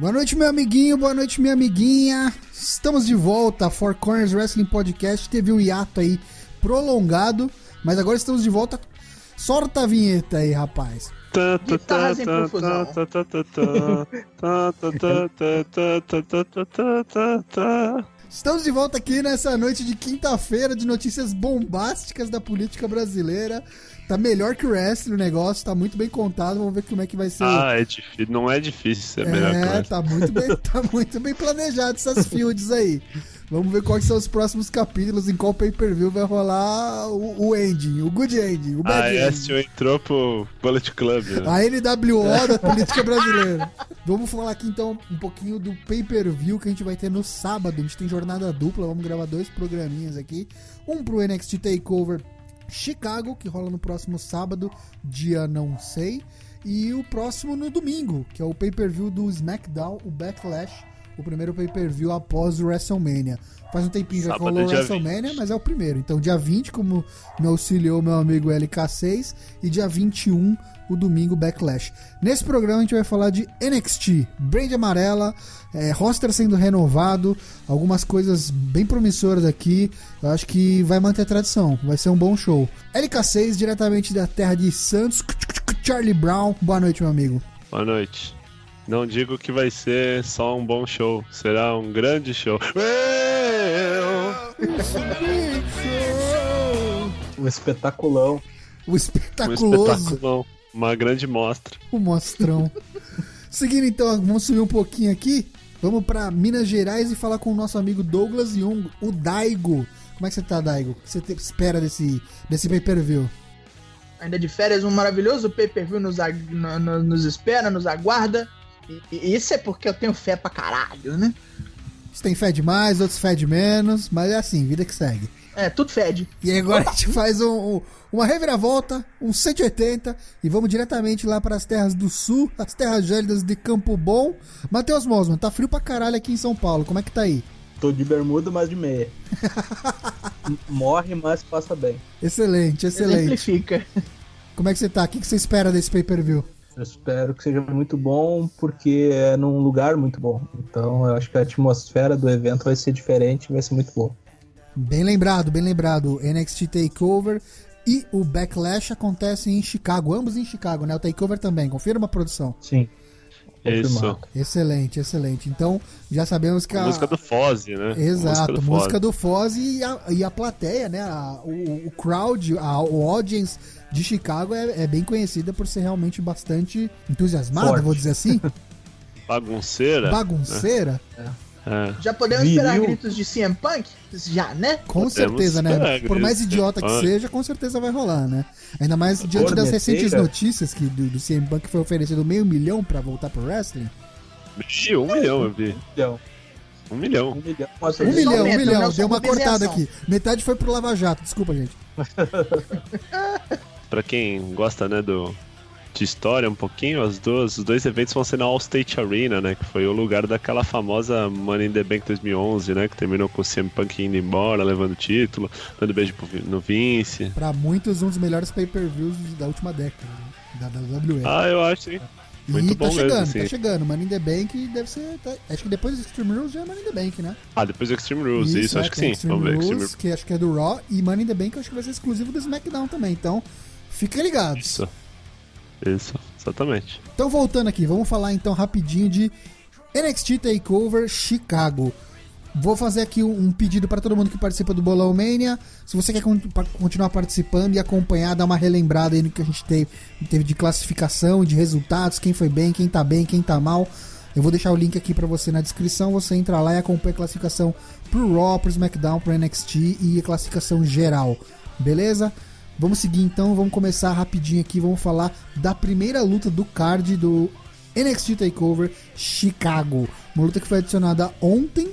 Boa noite, meu amiguinho, boa noite, minha amiguinha. Estamos de volta. Four Corners Wrestling Podcast teve um hiato aí prolongado, mas agora estamos de volta. Sorta a vinheta aí, rapaz. Guitarras em profusão. Estamos de volta aqui nessa noite de quinta-feira de notícias bombásticas da política brasileira. Tá melhor que o wrestling o negócio, tá muito bem contado. Vamos ver como é que vai ser. Ah, é difícil. Não é difícil ser melhor que o É, tá muito bem, tá muito bem planejado essas fields aí. Vamos ver quais são os próximos capítulos, em qual pay-per-view vai rolar o, o ending, o good ending, o A bad ending. Ezio entrou pro Bullet Club. né? A NWO da política brasileira. Vamos falar aqui então um pouquinho do pay-per-view que a gente vai ter no sábado. A gente tem jornada dupla, vamos gravar dois programinhas aqui. Um pro NXT Takeover Chicago, que rola no próximo sábado, dia não sei. E o próximo no domingo, que é o pay-per-view do SmackDown, o Backlash, o primeiro pay-per-view após o WrestleMania. Faz um tempinho já rolou o WrestleMania, 20. mas é o primeiro. Então, dia 20, como me auxiliou meu amigo LK6, e dia 21, o domingo Backlash. Nesse programa a gente vai falar de NXT, Brand Amarela, é, roster sendo renovado, algumas coisas bem promissoras aqui. Eu acho que vai manter a tradição, vai ser um bom show. LK6, diretamente da terra de Santos, Charlie Brown. Boa noite, meu amigo. Boa noite. Não digo que vai ser só um bom show, será um grande show. O espetaculão. O Um espetaculoso. espetáculo, uma grande mostra. O mostrão. Seguindo então, vamos subir um pouquinho aqui. Vamos pra Minas Gerais e falar com o nosso amigo Douglas Young, o Daigo. Como é que você tá, Daigo? O que você te- espera desse, desse pay-per-view? Ainda de férias, um maravilhoso pay-per-view nos, ag- no- no- nos espera, nos aguarda. E, e isso é porque eu tenho fé pra caralho, né? Uns tem fé demais, outros fé de menos, mas é assim, vida que segue. É, tudo fede. E agora a gente faz um- um- uma reviravolta, um 180, e vamos diretamente lá para as terras do sul, as terras gélidas de Campo Bom. Matheus Mosman, tá frio pra caralho aqui em São Paulo, como é que tá aí? Tô de bermuda, mas de meia. Morre, mas passa bem. Excelente, excelente. Exemplifica. Como é que você tá? O que que você espera desse pay-per-view? Eu espero que seja muito bom, porque é num lugar muito bom. Então eu acho que a atmosfera do evento vai ser diferente e vai ser muito boa. Bem lembrado, bem lembrado. NXT Takeover e o Backlash acontecem em Chicago, ambos em Chicago, né? O Takeover também, confirma a produção. Sim. Isso. Excelente, excelente. Então, já sabemos que a... Música do Fozzy, né? Exato, música do Foz e a, e a plateia, né? A- o, o crowd, a, o audience de Chicago é, é bem conhecida por ser realmente bastante entusiasmada, Forte. vou dizer assim, Bagunceira. bagunceira. É. Já podemos Viril. esperar gritos de CM Punk? Já, né? Com Podemos certeza, né? Por mais idiota que seja, com certeza vai rolar, né? Ainda mais diante das recentes notícias que do, do CM Punk foi oferecido meio milhão pra voltar pro wrestling. Ixi, um milhão, eu vi. Então, Um milhão. um milhão. Nossa, Um milhão, um milhão. Deu uma cortada aqui. Metade foi pro Lava Jato, desculpa, gente. Pra quem gosta, né, do de história um pouquinho, as duas, os dois eventos vão ser na Allstate Arena, né, que foi o lugar daquela famosa Money in the Bank 2011, né, que terminou com o CM Punk indo embora, levando o título, dando beijo pro no Vince. Pra muitos, um dos melhores pay-per-views da última década, né? da WWE. Ah, eu acho, hein. muito e tá mesmo, chegando, assim. tá chegando. Money in the Bank deve ser. tá- acho que depois do Extreme Rules já é Money in the Bank, né? Ah, depois do Extreme Rules, isso, é, acho que sim. Extreme Vamos ver, Rules, Extreme que acho que é do Raw. E Money in the Bank acho que vai ser exclusivo do SmackDown também. Então, fiquem ligados. Isso. Isso, exatamente. Então, voltando aqui, vamos falar então rapidinho de NXT Takeover Chicago. Vou fazer aqui um pedido para todo mundo que participa do Bolão Mania. Se você quer continuar participando e acompanhar, dar uma relembrada aí no que a gente teve, teve de classificação, de resultados, quem foi bem, quem tá bem, quem tá mal. Eu vou deixar o link aqui para você na descrição. Você entra lá e acompanha a classificação pro Raw, pro SmackDown, pro NXT e a classificação geral. Beleza? Vamos seguir então, vamos começar rapidinho aqui, vamos falar da primeira luta do card do NXT Takeover Chicago. Uma luta que foi adicionada ontem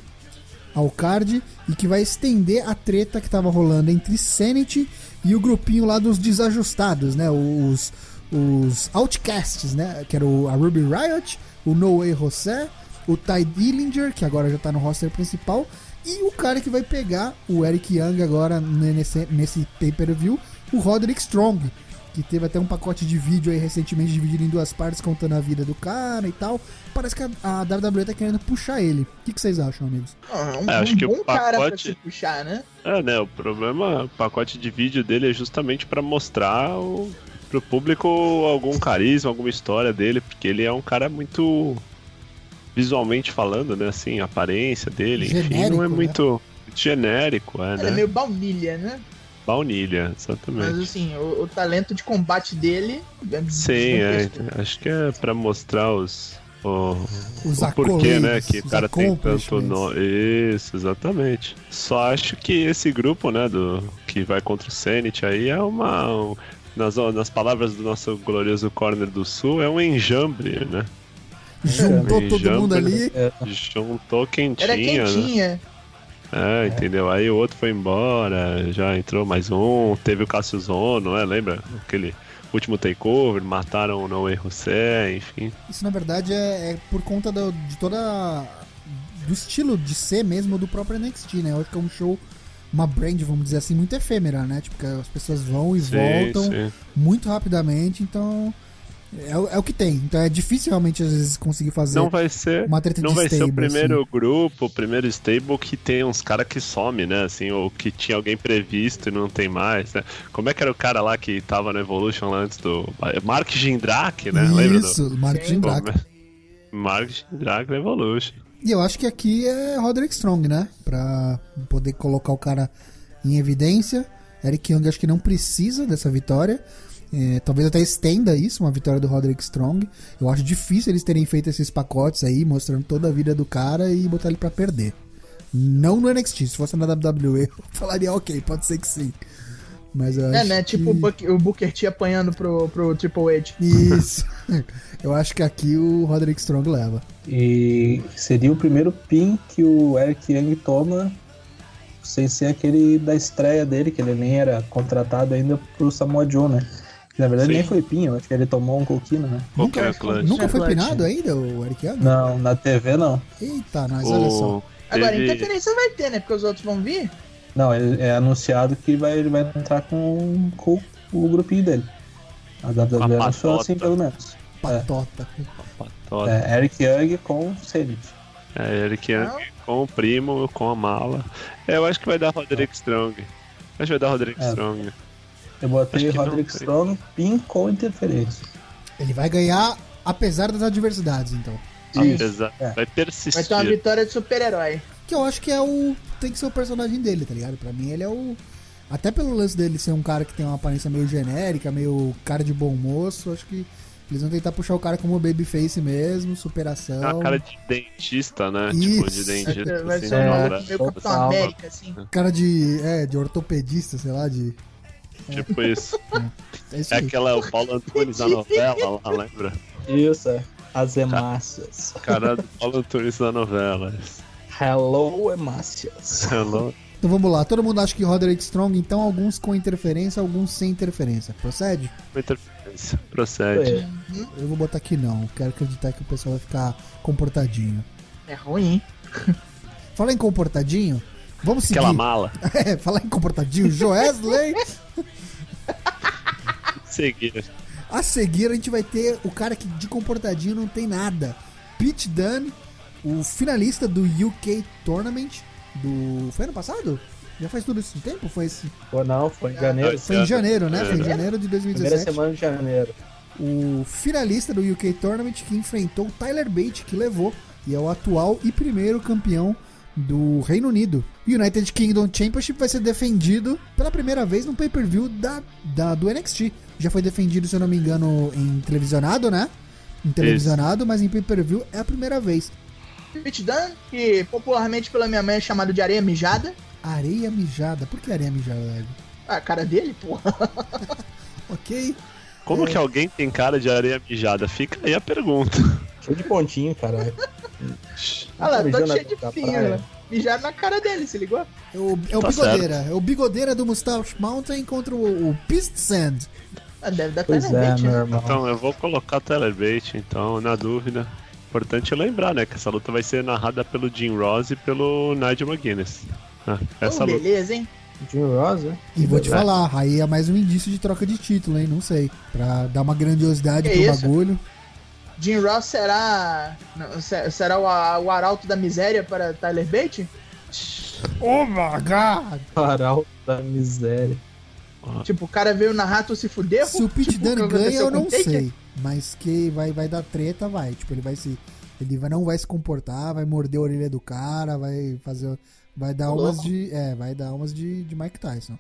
ao card e que vai estender a treta que tava rolando entre Sanity e o grupinho lá dos desajustados, né? Os, os Outcasts, né? Que era o, a Ruby Riot, o No Way José, o Ty Dillinger, que agora já tá no roster principal, e o cara que vai pegar o Eric Young agora nesse, nesse pay-per-view, o Roderick Strong, que teve até um pacote de vídeo aí recentemente dividido em duas partes contando a vida do cara e tal. Parece que a, a WWE tá querendo puxar ele. O que, que vocês acham, amigos? Ah, um, É, acho um que o bom cara pra pacote- se puxar, né? É, né? O problema, o pacote de vídeo dele é justamente pra mostrar o, pro público algum carisma, alguma história dele, porque ele é um cara muito visualmente falando, né? Assim, a aparência dele, enfim, Genérico, não é né? muito genérico, é, Ele né? é meio baunilha, né? Baunilha, Mas exatamente. assim, o, o talento de combate dele é Sim, é, acho que é pra mostrar os. O, Os o porquê, né? Que o cara tem tanto nome. Isso, exatamente. Só acho que esse grupo, né, do que vai contra o Zenit aí é uma. um- nas, nas palavras do nosso glorioso corner do sul, é um enjambre, né? Juntou É, todo jumper. mundo ali. É, Juntou quentinha, Era né? Quentinha. É, entendeu? Aí o outro foi embora, já entrou mais um, teve o Cassius Ono, é, lembra? Aquele último takeover, mataram o Noé José, enfim. Isso na verdade é, é por conta do, de toda. do estilo de ser mesmo do próprio NXT, né? Eu acho que é um show, uma brand, vamos dizer assim, muito efêmera, né? Tipo, que as pessoas vão e Sim, voltam sim. muito rapidamente, então. É, o- é o que tem. Então é difícil realmente às vezes conseguir fazer Não vai ser. uma treta Não vai ser stable, o primeiro assim. grupo, o primeiro stable que tem uns caras que some, né? Assim, ou que tinha alguém previsto e não tem mais, né? Como é que era o cara lá que tava no Evolution lá antes do. Mark Jindrak, né? Lembra do. Isso, Mark mas- Mark Jindrak no Evolution. E eu acho que aqui é Roderick Strong, né? Pra poder colocar o cara em evidência. Eric Young acho que não precisa dessa vitória. É, talvez até estenda isso, uma vitória do Roderick Strong. Eu acho difícil eles terem feito esses pacotes aí, mostrando toda a vida do cara e botar ele pra perder. Não no NXT, se fosse na WWE, eu falaria ok, pode ser que sim. Mas eu É, acho né? que... Tipo o, Buck, o Booker T apanhando pro, pro Triple H. Isso. eu acho que aqui o Roderick Strong leva. E seria o primeiro pin que o Eric Young toma sem ser aquele da estreia dele, que ele nem era contratado ainda pro Samoa Joe, né? Que na verdade Sim. nem foi pin, eu acho que ele tomou um coquinho, né? Qualquer Nunca, clutch. nunca foi pinado ainda o Eric Young? Não, na TV não. Eita, nós, olha só. O... Agora, teve- interferência vai ter, né? Porque os outros vão vir. Não, ele é anunciado que vai, ele vai entrar com, com o grupinho dele. A WWE anunciou patota. assim, pelo menos. Patota. Toda. É, Eric Young com Zenith. É, Eric Young Não. com o primo, com a mala. É, eu acho que vai dar Roderick Strong. Acho que vai dar Roderick É. Strong. Eu botei Roderick. Strong, pin com interferência. Ele vai ganhar apesar das adversidades, então. Apesar, É. vai persistir. Vai ter uma vitória de super-herói. Que eu acho que é o. Tem que ser o personagem dele, tá ligado? Pra mim ele é o. Até pelo lance dele ser um cara que tem uma aparência meio genérica, meio cara de bom moço, acho que eles vão tentar puxar o cara como babyface mesmo, superação. É uma cara de dentista, né? Tipo, de Isso. Vai, dentista. assim, ser é, maluco né? meio Capitão. América, assim. Cara de. É, de ortopedista, sei lá, de. Tipo isso. É isso É aí. aquela o Paulo Antunes na novela lá, lembra? Isso, é. As hemácias. Cara do Paulo Antunes na novela. Hello, hemácias. Hello. Então vamos lá, todo mundo acha que Roderick Strong, então alguns com interferência, alguns sem interferência. Procede? Uma interferência. Procede. É. Eu vou botar aqui não. Quero acreditar que o pessoal vai ficar comportadinho. É ruim. Falar em comportadinho, vamos seguir. Aquela mala. É, falar em comportadinho, Joesley. Seguir. A seguir a gente vai ter o cara que de comportadinho não tem nada. Pete Dunne, o finalista do UK Tournament do. Foi ano passado? Já faz tudo isso um tempo? Foi esse. Ou não, foi em janeiro. Foi em janeiro, né? Foi em janeiro de Primeira 2017. semana de janeiro. O finalista do UK Tournament que enfrentou o Tyler Bate, que levou, e é o atual e primeiro campeão do Reino Unido. O United Kingdom Championship vai ser defendido pela primeira vez no pay-per-view da, da, do NXT. Já foi defendido, se eu não me engano, em televisionado, né? Em televisionado, mas em pay-per-view é a primeira vez. Pete Dunne, que popularmente pela minha mãe é chamado de areia mijada. Areia mijada. Por que areia mijada, Ed? A cara dele, porra. Ok. Como É. que alguém tem cara de areia mijada? Fica aí a pergunta. Cheio de pontinho, cara. Olha lá, todo cheio de pinho? Mijaram na cara dele, se ligou? É o, é o Tá bigodeira. É o bigodeira do Mustache Mountain contra o, o Pist Sand. Ah, deve dar Pois Tyler é, Bate, meu né? irmão. Então, eu vou colocar o Telerbait, então, na dúvida. Importante lembrar, né, que essa luta vai ser narrada pelo Jim Ross e pelo Nigel McGuinness. né? Essa Oh, luta. beleza, hein? Jim Ross, né? E vou te É. falar, aí é mais um indício de troca de título, hein? Não sei. Pra dar uma grandiosidade Que pro isso? bagulho. Jim Ross será. será o, o arauto da miséria para Tyler Bate? Oh my god! Paral da miséria. Tipo, o cara veio narrar tu se fuder? Se o Pete tipo, Dunne ganha, eu não sei. Mas que vai, vai dar treta, vai. Tipo, ele vai se. Ele vai, não vai se comportar, vai morder a orelha do cara, vai fazer. Vai dar umas louco. de. É, vai dar umas de, de Mike Tyson.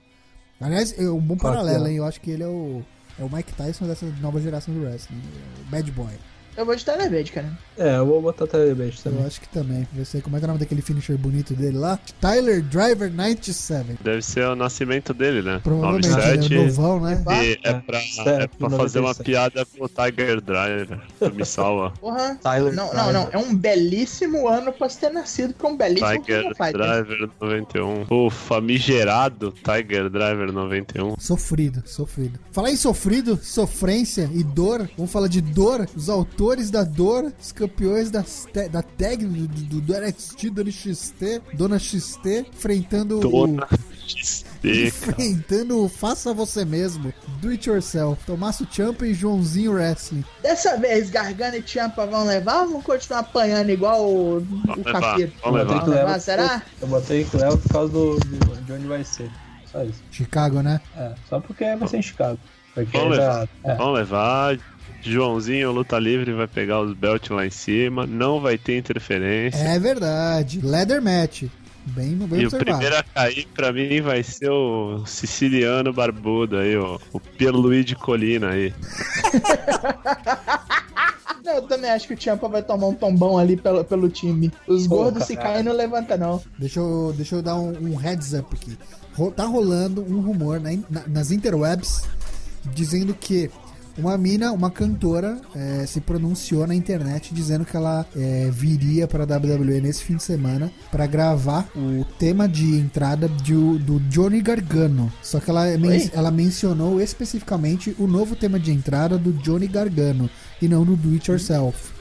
Aliás, é um bom paralelo, é. hein? Eu acho que ele é o. É o Mike Tyson dessa nova geração do wrestling. é o Bad Boy. Eu vou de Tyler Bate, cara. É, eu vou botar Tyler Bate Eu também. acho que também. Eu sei como é que é o nome daquele finisher bonito dele lá? Tyler Driver 97. Deve ser o nascimento dele, né? Provavelmente, 97. ele é novão, né? E é É, pra, é pra fazer uma 97. piada com o Tiger Driver. Tu me salva. Porra. Tyler Não, não, não. É um belíssimo ano pra se ter nascido, porque é um belíssimo Tiger. Driver 91. O famigerado Tiger Driver 91. Sofrido, sofrido. Falar em sofrido, sofrência e dor, vamos falar de dor. Os autores da dor, os campeões das te- da tag do, do, do NXT, Dona XT, Dona XT, enfrentando Dona o. XT, cara. Enfrentando o Faça Você Mesmo, Do It Yourself, Tomasso Champa e Joãozinho Wrestling. Dessa vez, Gargano e Champa vão levar ou vão continuar apanhando igual o, o levar, capeta? vamos levar. Levar, será? Eu botei que leva por causa do, do- de onde vai ser. Só isso. Chicago, né? É, só porque vai ser em Chicago. Porque Vamos já. levar. É, Vamos levar. Joãozinho, luta livre, vai pegar os belts lá em cima. Não vai ter interferência. É verdade. Leather match. Bem, bem E o observado. primeiro a cair pra mim vai ser o siciliano barbudo aí, ó. O Pierluigi Colina aí. Não, eu também acho que o Champa vai tomar um tombão ali pelo, pelo time. Os gordos se caem não levanta, não. Deixa eu, deixa eu dar um, um heads up aqui. Tá rolando um rumor na na- nas interwebs dizendo que uma mina, uma cantora, eh, se pronunciou na internet dizendo que ela eh, viria para a WWE nesse fim de semana para gravar o tema de entrada de do Johnny Gargano. Só que ela, men- Oi? ela mencionou especificamente o novo tema de entrada do Johnny Gargano e não do Do It Yourself.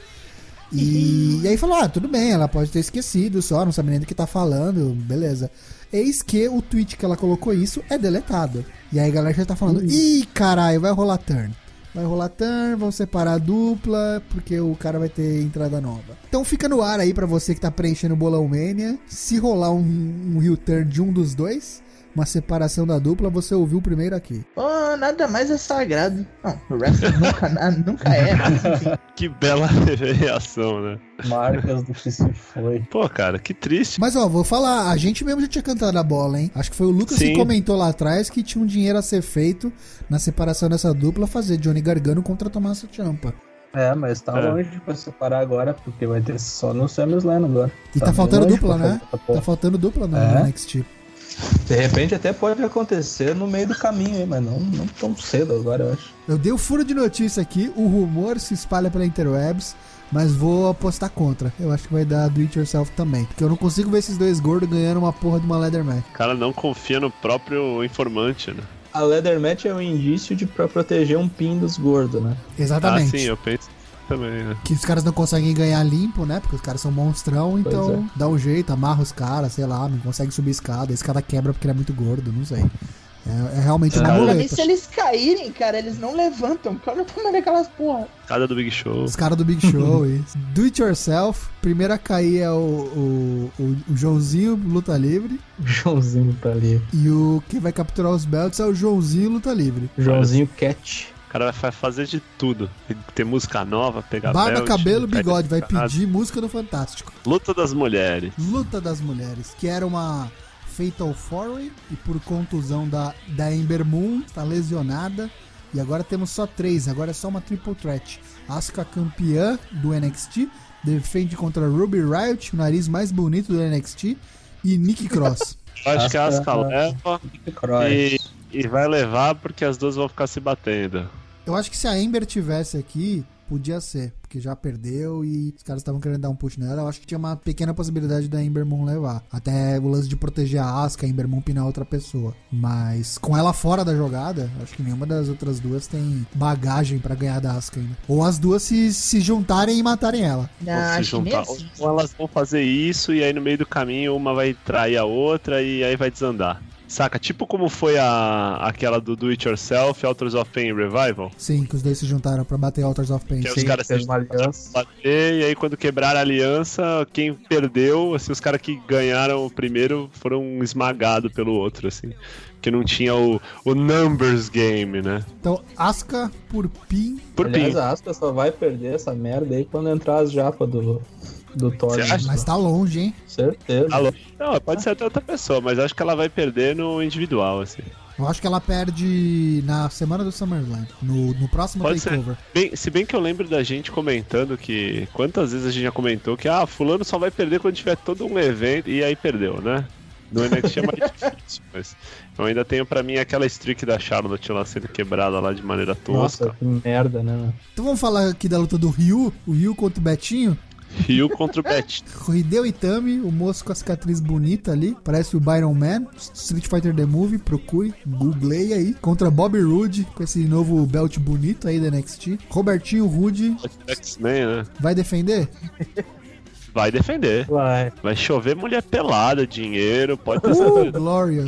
E, e aí falou: ah, tudo bem, ela pode ter esquecido só, não sabe nem do que tá falando, beleza. Eis que o tweet que ela colocou isso é deletado. E aí a galera já tá falando: ih, caralho, vai rolar turn. Vai rolar turn, vão separar a dupla, porque o cara vai ter entrada nova. Então fica no ar aí pra você que tá preenchendo o Bolão Mania. Se rolar um, um heel turn de um dos dois, uma separação da dupla, você ouviu primeiro aqui. Pô, nada mais é sagrado. Não, o wrestling nunca, na- nunca é, mas enfim. Que bela reação, né? marcas do que se foi. Pô, cara, que triste. Mas ó, vou falar, a gente mesmo já tinha cantado a bola, hein? Acho que foi o Lucas que Sim. comentou lá atrás que tinha um dinheiro a ser feito na separação dessa dupla, fazer Johnny Gargano contra Tommaso Ciampa. É, mas tá É. longe pra separar agora, porque vai ter só no SummerSlam agora. E tá, bem faltando dupla, né? Tá faltando dupla no É. NXT. De repente até pode acontecer no meio do caminho aí, mas não, não tão cedo agora, eu acho. Eu dei o furo de notícia aqui, o rumor se espalha pela interwebs, mas vou apostar contra. Eu acho que vai dar do it yourself também, porque eu não consigo ver esses dois gordos ganhando uma porra de uma leather match. O cara não confia no próprio informante, né? A leather match é um indício de pra proteger um pin dos gordos, né? Exatamente. Ah, sim, eu penso também, né? Que os caras não conseguem ganhar limpo, né? Porque os caras são monstrão, então dá um jeito, amarra os caras, sei lá, não consegue subir escada, esse cara quebra porque ele é muito gordo, não sei. É, é realmente uma É. Muleta. se eles caírem, cara, eles não levantam. O tamanho daquelas porra. Cada do Big Show. Os caras do Big Show, isso. Do it yourself. Primeiro a cair é o, o, o, o Joãozinho Luta Livre. O Joãozinho tá ali. E o que vai capturar os belts é o Joãozinho Luta Livre. Joãozinho Cat. O cara vai fazer de tudo. Tem que ter música nova, pegar Barba, belt, cabelo, bigode. Vai pedir música do Fantástico. Luta das mulheres. Luta das Mulheres, que era uma Fatal Four e por contusão da, da Ember Moon, tá lesionada. E agora temos só três, agora é só uma triple threat. Asuka campeã do NXT, defende contra Ruby Riot, o nariz mais bonito do NXT, e Nick Cross. Eu acho que a Asuka- leva Cross. e, e vai levar porque as duas vão ficar se batendo. Eu acho que se a Ember tivesse aqui, podia ser, porque já perdeu e os caras estavam querendo dar um push nela. Eu acho que tinha uma pequena possibilidade da Ember Moon levar. Até o lance de proteger a Asuka, a Ember Moon pinar outra pessoa. Mas com ela fora da jogada, acho que nenhuma das outras duas tem bagagem pra ganhar da Asuka ainda. Ou as duas se, se juntarem e matarem ela. Ah, se acho que nem juntar. Ou elas vão fazer isso e aí no meio do caminho uma vai trair a outra e aí vai desandar. Saca? Tipo como foi a, aquela do Do It Yourself, Authors of Pain Revival. Sim, que os dois se juntaram pra bater Altars of Pain. Que é os Sim, caras fez se uma aliança. bater, e aí quando quebraram a aliança, quem perdeu, assim, os caras que ganharam o primeiro foram esmagados pelo outro, assim. Que não tinha o, o numbers game, né? Então, Asuka por Pin. Por Aliás, pin. a Asuka só vai perder essa merda aí quando entrar as japas do, do Thor. Mas tá longe, hein? Certeza. Alô? Não, pode ser até outra pessoa, mas acho que ela vai perder no individual, assim. Eu acho que ela perde na semana do SummerSlam. No, no próximo Pode ser. takeover. Bem, se bem que eu lembro da gente comentando que. Quantas vezes a gente já comentou que, ah, Fulano só vai perder quando tiver todo um evento, e aí perdeu, né? No NXT é mais difícil, mas eu ainda tenho pra mim aquela streak da Charlotte lá sendo quebrada lá de maneira tosca. Nossa, que merda, né? Então vamos falar aqui da luta do Ryu, o Ryu contra o Betinho. Rio contra o Bet. Hideo Itami, o moço com a cicatriz bonita ali, parece o Byron Man, Street Fighter The Movie, procure, googlei aí, contra Bobby Roode, com esse novo belt bonito aí da NXT. Robertinho Rude, X-Men, né? vai defender? Vai defender. Vai. Vai chover mulher pelada, dinheiro, pode ter Uh, certeza. Glória.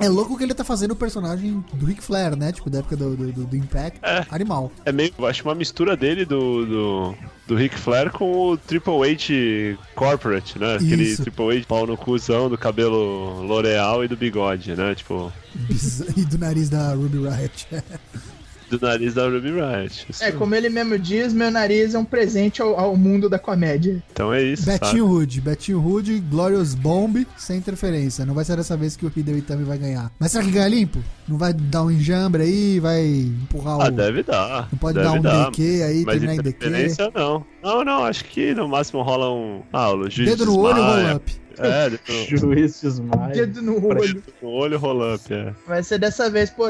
É louco que ele tá fazendo o personagem do Ric Flair, né? Tipo, da época do, do, do- do Impact. É. Animal. É meio, eu acho uma mistura dele do, do, do Ric Flair com o Triple H Corporate, né? Aquele Isso. Triple H pau no cuzão do cabelo L'Oreal e do bigode, né? Tipo, E do nariz da Ruby Riot. do nariz da Ruby Riot. Isso- É, como ele mesmo diz, meu nariz é um presente ao, ao mundo da comédia. Então é isso, sabe? Betinho Rude, Betinho Rude, Glorious Bomb, sem interferência. Não vai ser dessa vez que o Hideo Itami vai ganhar. Mas será que ganha limpo? Não vai dar um enjambre aí? Vai empurrar o. Ah, deve dar. Não pode deve dar um dar. DQ aí, Mas terminar em DQ. interferência não. Não, não, acho que no máximo rola um. Ah, o juiz Dedo no olho, roll up. É, dedo no- Juiz desmaia. Dedo no olho. dedo no olho, roll up, é. Vai ser dessa vez pro,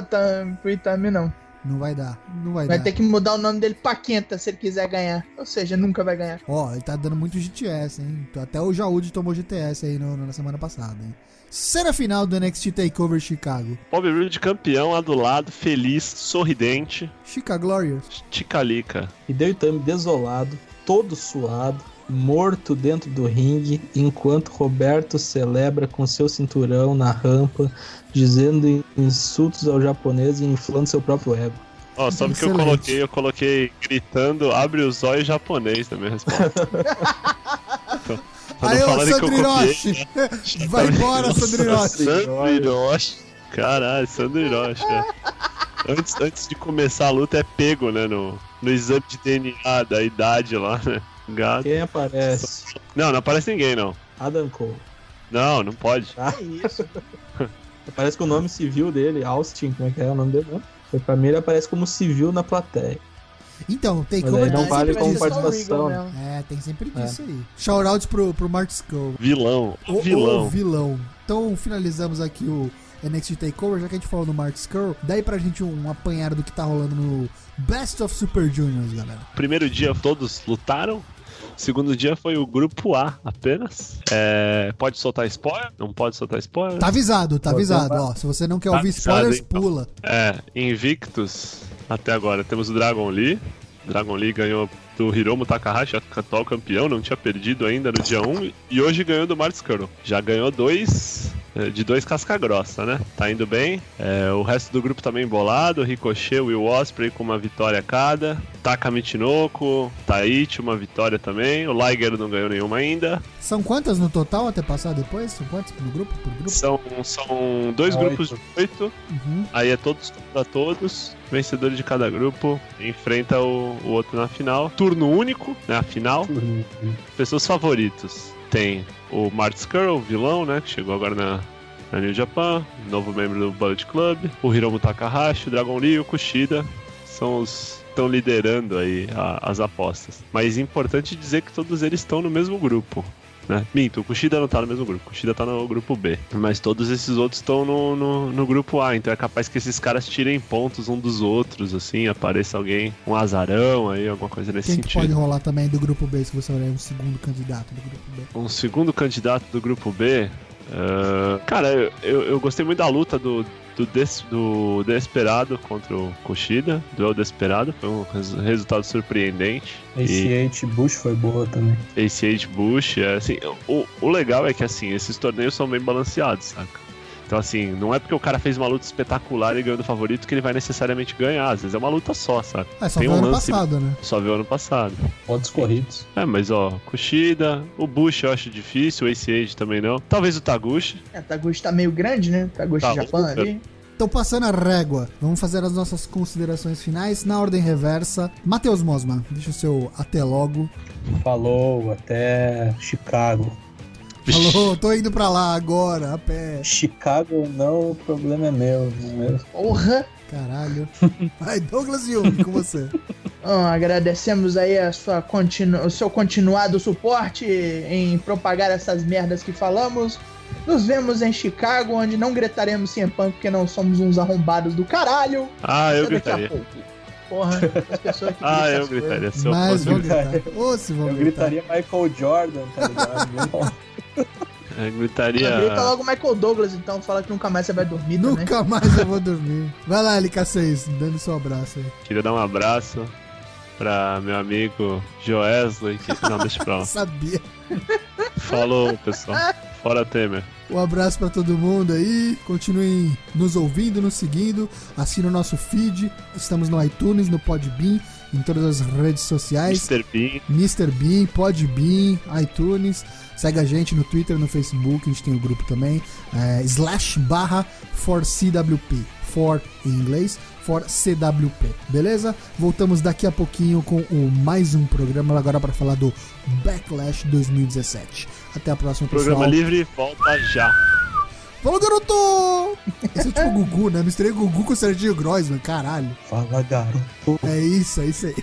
pro Itami, não. Não vai dar. Não vai, Vai dar. ter que mudar o nome dele pra Quenta se ele quiser ganhar. Ou seja, nunca vai ganhar. Ó, ele tá dando muito GTS, hein? Até o Jaúde tomou GTS aí no- na semana passada, hein? Cena final do NXT TakeOver Chicago. Bobby Roode campeão, adulado, feliz, sorridente, Chicago Glorious. ticalica. E deu Itami desolado, todo suado, morto dentro do ringue, enquanto Roberto celebra com seu cinturão na rampa, dizendo insultos ao japonês e inflando seu próprio ego. Ó, sabe o que eu coloquei? Eu coloquei gritando, abre os olhos japonês na minha resposta. Pra Aí, ô falarem que eu Sandro copiei. Hiroshi! Vai embora, Sandro Hiroshi! Sandro Hiroshi. Caralho, Sandro Hiroshi. é. Antes, antes de começar a luta é pego, né? No, no exame de DNA da idade lá, né? Gato. Quem aparece? Não, não aparece ninguém, não. Adam Cole. Não, não pode. É isso. Aparece com o nome civil dele, Austin, como é que é o nome dele? Não? Pra mim ele aparece como civil na plateia. Então, Mas TakeOver aí não tem vale como participação. Mesmo. É, tem sempre disso aí. Shoutouts pro, pro Mark Skull. Vilão. O, vilão. o vilão. Então finalizamos aqui o NXT TakeOver, já que a gente falou do Mark Skull. Daí pra gente um, um apanhado do que tá rolando no Best of Super Juniors, galera. Primeiro dia todos lutaram. Segundo dia foi o grupo A apenas. É, pode soltar spoiler? Não pode soltar spoiler? Tá avisado, tá avisado. Ó, se você não quer Tá ouvir avisado, spoilers, então. pula. É, invictos até agora. Temos o Dragon Lee. Dragon Lee ganhou do Hiromu Takahashi, atual campeão, não tinha perdido ainda no dia 1. E hoje ganhou do Mark Skrull. Já ganhou dois, de dois casca grossa, né? Tá indo bem. É, o resto do grupo também embolado. Ricochet, Will Osprey com uma vitória cada. Taka Michinoku, Taichi, uma vitória também. O Liger não ganhou nenhuma ainda. São quantas no total até passar depois? São quantas no grupo? Por grupo? São, são dois Oito. grupos de oito. Uhum. Aí é todos contra todos. Vencedor de cada grupo enfrenta o, o outro na final. Turno único, né? A final. Pessoas favoritos. Tem o Mark Skrull, vilão, né? Que chegou agora na, na New Japan. Novo membro do Bullet Club. O Hiromu Takahashi, o Dragon Lee e o Kushida. São os estão liderando aí a- as apostas. Mas é importante dizer que todos eles estão no mesmo grupo. Né? Minto, o Kushida não tá no mesmo grupo, o Kushida tá no grupo B. Mas todos esses outros estão no, no, no grupo A, então é capaz que esses caras tirem pontos um dos outros, assim, apareça alguém, um azarão aí, alguma coisa nesse Quem que sentido. pode rolar também do grupo B, se você olhar um segundo candidato do grupo B? Um segundo candidato do grupo B. ah, cara, eu, eu, eu gostei muito da luta do, do, des, do Desperado contra o Kushida, duelo Desperado, foi um res- resultado surpreendente. E ACH Bush foi boa também. ACH Bush, é, assim, o, o legal é que assim, esses torneios são bem balanceados, saca? Então, assim, não é porque o cara fez uma luta espetacular e ganhou do favorito que ele vai necessariamente ganhar. Às vezes é uma luta só, sabe? É, só Tem um ano lance- passado, né? Só viu ano passado. Pontos corridos. É, mas ó, Kushida, o Bush eu acho difícil, o Ace Age também não. Talvez o Taguchi. É, Taguchi tá meio grande, né? Taguchi Tá Japão louco, ali. Então, passando a régua, vamos fazer as nossas considerações finais na ordem reversa. Matheus Mosman, deixa o seu até logo. Falou, até Chicago. Falou, tô indo pra lá agora, a pé. Chicago ou não, o problema é meu, não é mesmo? Porra! Caralho. Vai, Douglas Young, com você. Ah, agradecemos aí a sua continu... o seu continuado suporte em propagar essas merdas que falamos. Nos vemos em Chicago, onde não gritaremos CM Punk porque não somos uns arrombados do caralho. Ah, eu a gritaria. pouco. Porra, as pessoas que Ah, eu gritaria. Se eu Mas eu gritar. Ô, se Eu gritar. gritaria Michael Jordan, tá ligado? Eu gritaria. Grita logo Michael Douglas, então fala que nunca mais você vai dormir também. Nunca mais eu vou dormir. Vai lá, LK6, dando seu abraço aí. Queria dar um abraço pra meu amigo Joesley. Que... Não, deixa pra lá. Sabia. Falou, pessoal. Fora Temer. Um abraço pra todo mundo aí. Continuem nos ouvindo, nos seguindo. Assina o nosso feed. Estamos no iTunes, no Podbean, em todas as redes sociais. Mr. Bean. Mr. Bean, Podbean, iTunes. Segue a gente no Twitter, no Facebook, a gente tem o grupo também. É, slash barra for CWP. For em inglês, for CWP. Beleza? Voltamos daqui a pouquinho com o mais um programa agora para falar do Backlash 2017. Até a próxima, pessoal. Programa livre, volta já. Falou, garoto! Esse é tipo Gugu, né? Misturei Gugu com o Serginho Grossman, caralho. Fala, garoto. É isso, é isso aí.